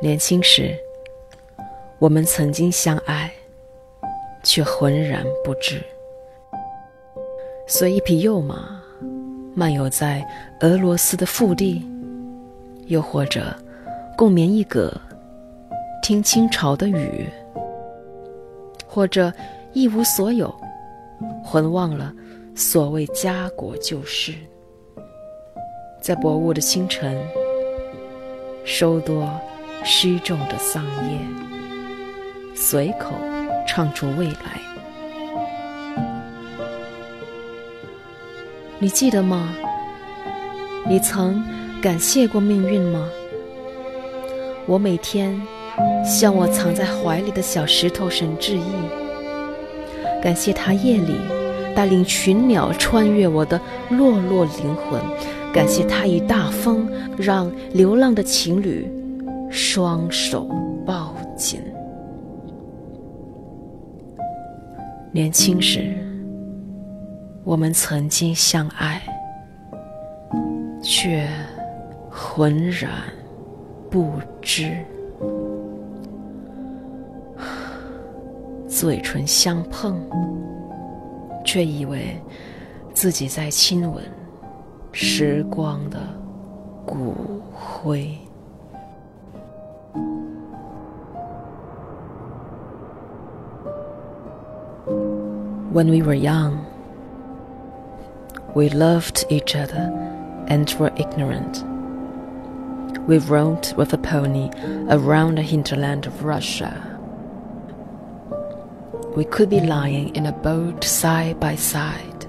年轻时，我们曾经相爱，却浑然不知。随一匹幼马，漫游在俄罗斯的腹地，又或者共眠一阁，听清朝的雨，或者一无所有，浑忘了所谓家国旧事。在薄雾的清晨，收多失重的桑叶，随口唱出未来。你记得吗？你曾感谢过命运吗？我每天向我藏在怀里的小石头神致意，感谢他夜里带领群鸟穿越我的落落灵魂。感谢他以大风让流浪的情侣双手抱紧。年轻时，我们曾经相爱，却浑然不知。嘴唇相碰，却以为自己在亲吻。时光的骨灰。When we were young, we loved each other and were ignorant. We rode with a pony around the hinterland of Russia. We could be lying in a boat side by side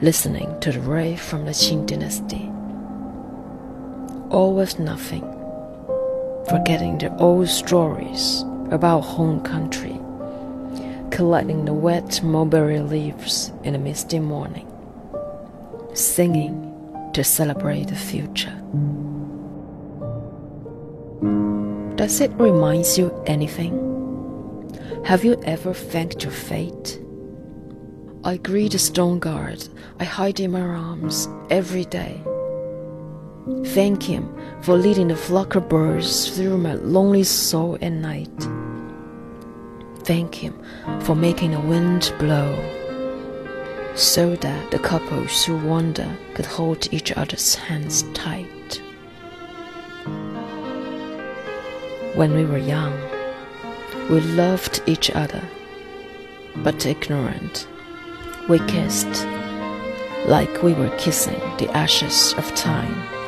listening to the rave from the Qing dynasty. All was nothing, forgetting the old stories about home country, collecting the wet mulberry leaves in a misty morning, singing to celebrate the future. Does it remind you anything? Have you ever thanked your fate? I greet the stone guard I hide in my arms every day. Thank him for leading the flock of birds through my lonely soul at night. Thank him for making the wind blow so that the couples who wander could hold each other's hands tight. When we were young, we loved each other, but ignorant we kissed like we were kissing the ashes of time.